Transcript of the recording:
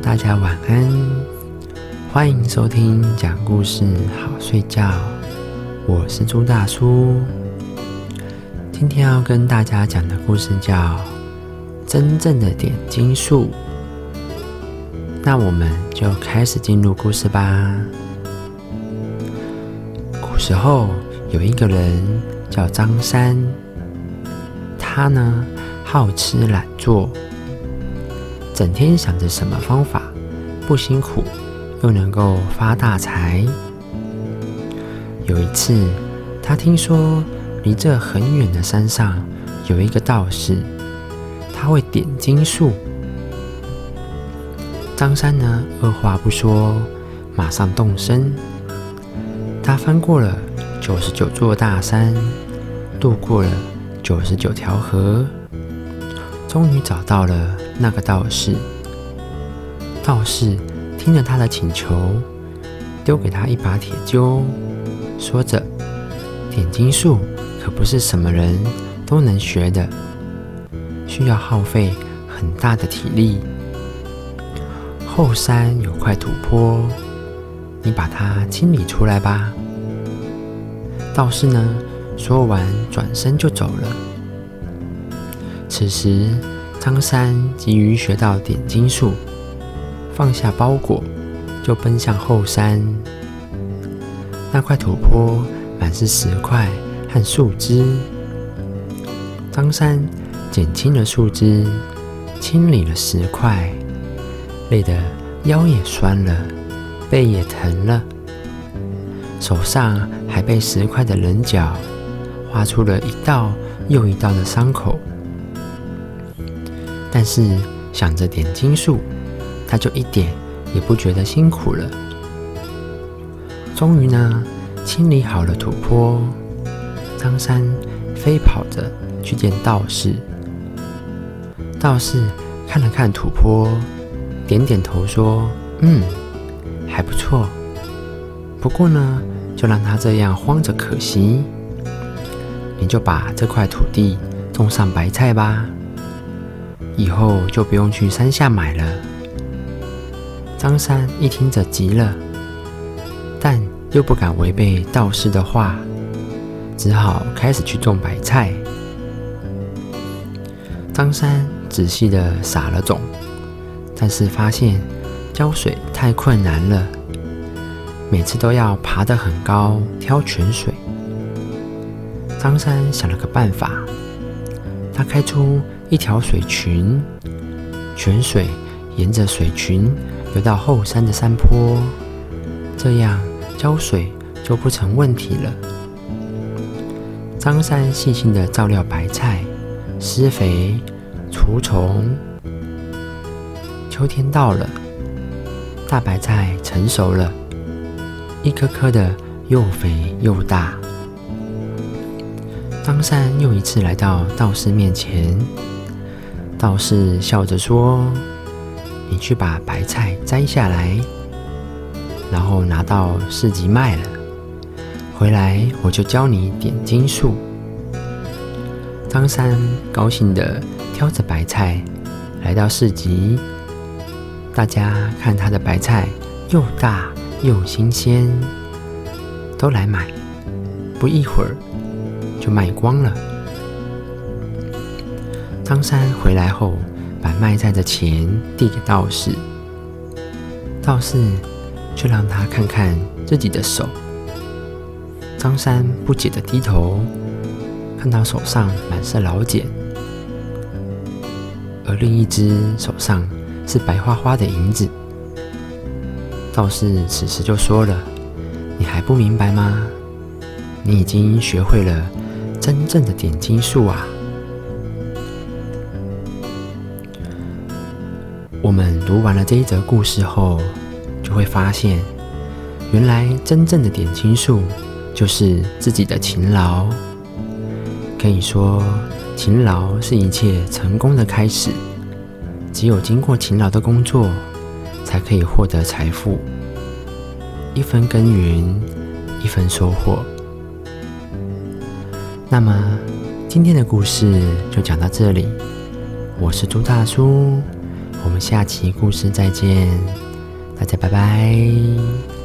大家晚安欢迎收听讲故事好睡觉，我是朱大叔。今天要跟大家讲的故事叫《真正的点金术》。那我们就开始进入故事吧。古时候有一个人叫张三，他呢好吃懒做。整天想着什么方法不辛苦又能够发大财。有一次，他听说离这很远的山上有一个道士，他会点金术。张三呢，二话不说，马上动身。他翻过了九十九座大山，渡过了九十九条河。终于找到了那个道士。道士听了他的请求，丢给他一把铁锹，说着：“点金术可不是什么人都能学的，需要耗费很大的体力。后山有块土坡，你把它清理出来吧。”道士呢，说完转身就走了。此时，张三急于学到点金术，放下包裹，就奔向后山。那块土坡满是石块和树枝。张三减轻了树枝，清理了石块，累得腰也酸了，背也疼了，手上还被石块的棱角划出了一道又一道的伤口。但是想着点金术，他就一点也不觉得辛苦了。终于呢，清理好了土坡，张三飞跑着去见道士。道士看了看土坡，点点头说：“嗯，还不错。不过呢，就让他这样荒着可惜。你就把这块土地种上白菜吧。”以后就不用去山下买了。张三一听着急了，但又不敢违背道士的话，只好开始去种白菜。张三仔细的撒了种，但是发现浇水太困难了，每次都要爬得很高挑泉水。张三想了个办法，他开出。一条水群，泉水沿着水群流到后山的山坡，这样浇水就不成问题了。张三细心的照料白菜，施肥、除虫。秋天到了，大白菜成熟了，一颗颗的又肥又大。张三又一次来到道士面前。道士笑着说：“你去把白菜摘下来，然后拿到市集卖了，回来我就教你点金术。”张三高兴地挑着白菜来到市集，大家看他的白菜又大又新鲜，都来买，不一会儿就卖光了。张三回来后，把卖菜的钱递给道士，道士却让他看看自己的手。张三不解的低头，看到手上满是老茧，而另一只手上是白花花的银子。道士此时就说了：“你还不明白吗？你已经学会了真正的点金术啊！”我们读完了这一则故事后，就会发现，原来真正的点金术就是自己的勤劳。可以说，勤劳是一切成功的开始。只有经过勤劳的工作，才可以获得财富。一分耕耘，一分收获。那么，今天的故事就讲到这里。我是朱大叔。我们下期故事再见，大家拜拜。